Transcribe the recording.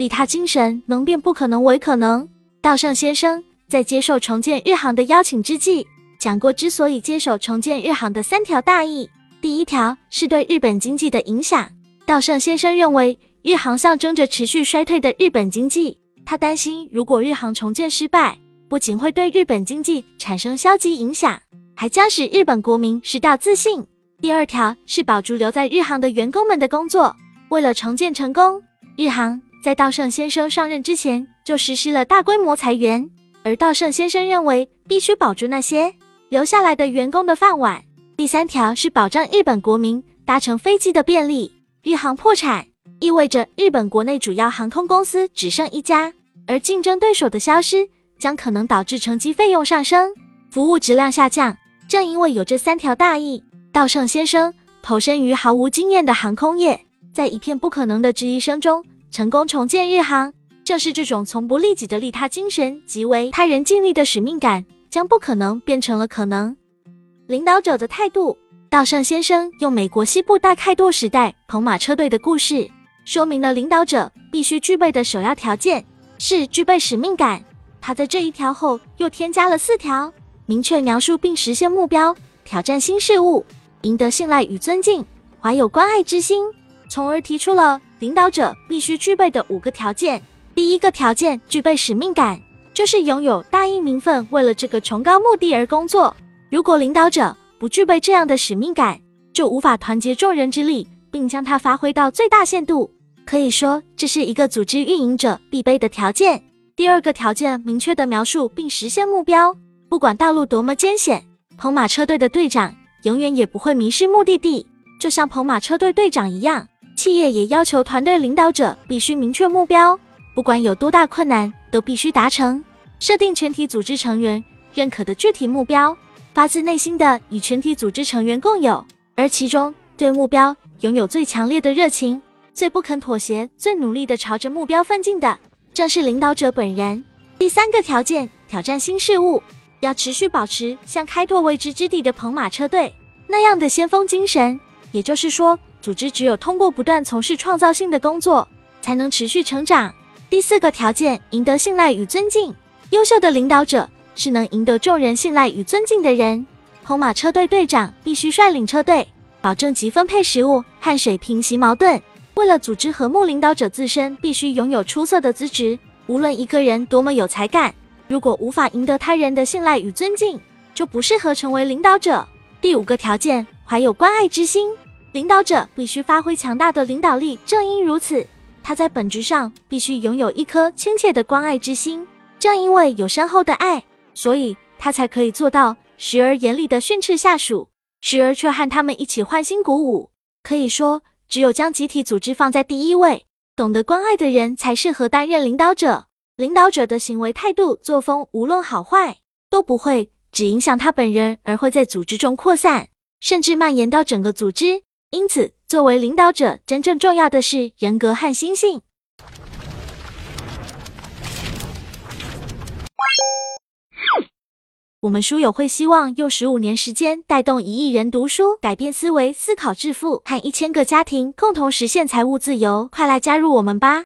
利他精神能变不可能为可能。稻盛先生在接受重建日航的邀请之际，讲过之所以接手重建日航的三条大意。第一条是对日本经济的影响。稻盛先生认为，日航象征着持续衰退的日本经济。他担心，如果日航重建失败，不仅会对日本经济产生消极影响，还将使日本国民失掉自信。第二条是保住留在日航的员工们的工作。为了重建成功，日航在稻盛先生上任之前就实施了大规模裁员，而稻盛先生认为必须保住那些留下来的员工的饭碗。第三条是保障日本国民搭乘飞机的便利。日航破产意味着日本国内主要航空公司只剩一家，而竞争对手的消失将可能导致乘机费用上升、服务质量下降。正因为有这三条大意，稻盛先生投身于毫无经验的航空业，在一片不可能的质疑声中成功重建日航。正是这种从不利己的利他精神，极为他人尽力的使命感，将不可能变成了可能。领导者的态度，稻盛先生用美国西部大开拓时代彭马车队的故事，说明了领导者必须具备的首要条件是具备使命感。他在这一条后又添加了四条：明确描述并实现目标，挑战新事物，赢得信赖与尊敬，怀有关爱之心，从而提出了领导者必须具备的五个条件。第一个条件，具备使命感，就是拥有大义名分，为了这个崇高目的而工作。如果领导者不具备这样的使命感，就无法团结众人之力，并将它发挥到最大限度。可以说，这是一个组织运营者必备的条件。第二个条件，明确的描述并实现目标。不管道路多么艰险，彭马车队的队长永远也不会迷失目的地。就像彭马车队队长一样，企业也要求团队领导者必须明确目标，不管有多大困难，都必须达成。设定全体组织成员认可的具体目标。发自内心的与全体组织成员共有，而其中对目标拥有最强烈的热情、最不肯妥协、最努力的朝着目标奋进的，正是领导者本人。第三个条件，挑战新事物，要持续保持像开拓未知之地的彭马车队那样的先锋精神。也就是说，组织只有通过不断从事创造性的工作，才能持续成长。第四个条件，赢得信赖与尊敬，优秀的领导者。是能赢得众人信赖与尊敬的人。红马车队队长必须率领车队，保证及分配食物和水平息矛盾。为了组织和睦，领导者自身必须拥有出色的资质。无论一个人多么有才干，如果无法赢得他人的信赖与尊敬，就不适合成为领导者。第五个条件，怀有关爱之心。领导者必须发挥强大的领导力。正因如此，他在本质上必须拥有一颗亲切的关爱之心。正因为有深厚的爱。所以他才可以做到时而严厉的训斥下属，时而却和他们一起欢欣鼓舞。可以说，只有将集体组织放在第一位，懂得关爱的人才适合担任领导者。领导者的行为态度、作风，无论好坏，都不会只影响他本人，而会在组织中扩散，甚至蔓延到整个组织。因此，作为领导者，真正重要的是人格和心性。我们书友会希望用十五年时间带动一亿人读书，改变思维，思考致富，和一千个家庭共同实现财务自由。快来加入我们吧！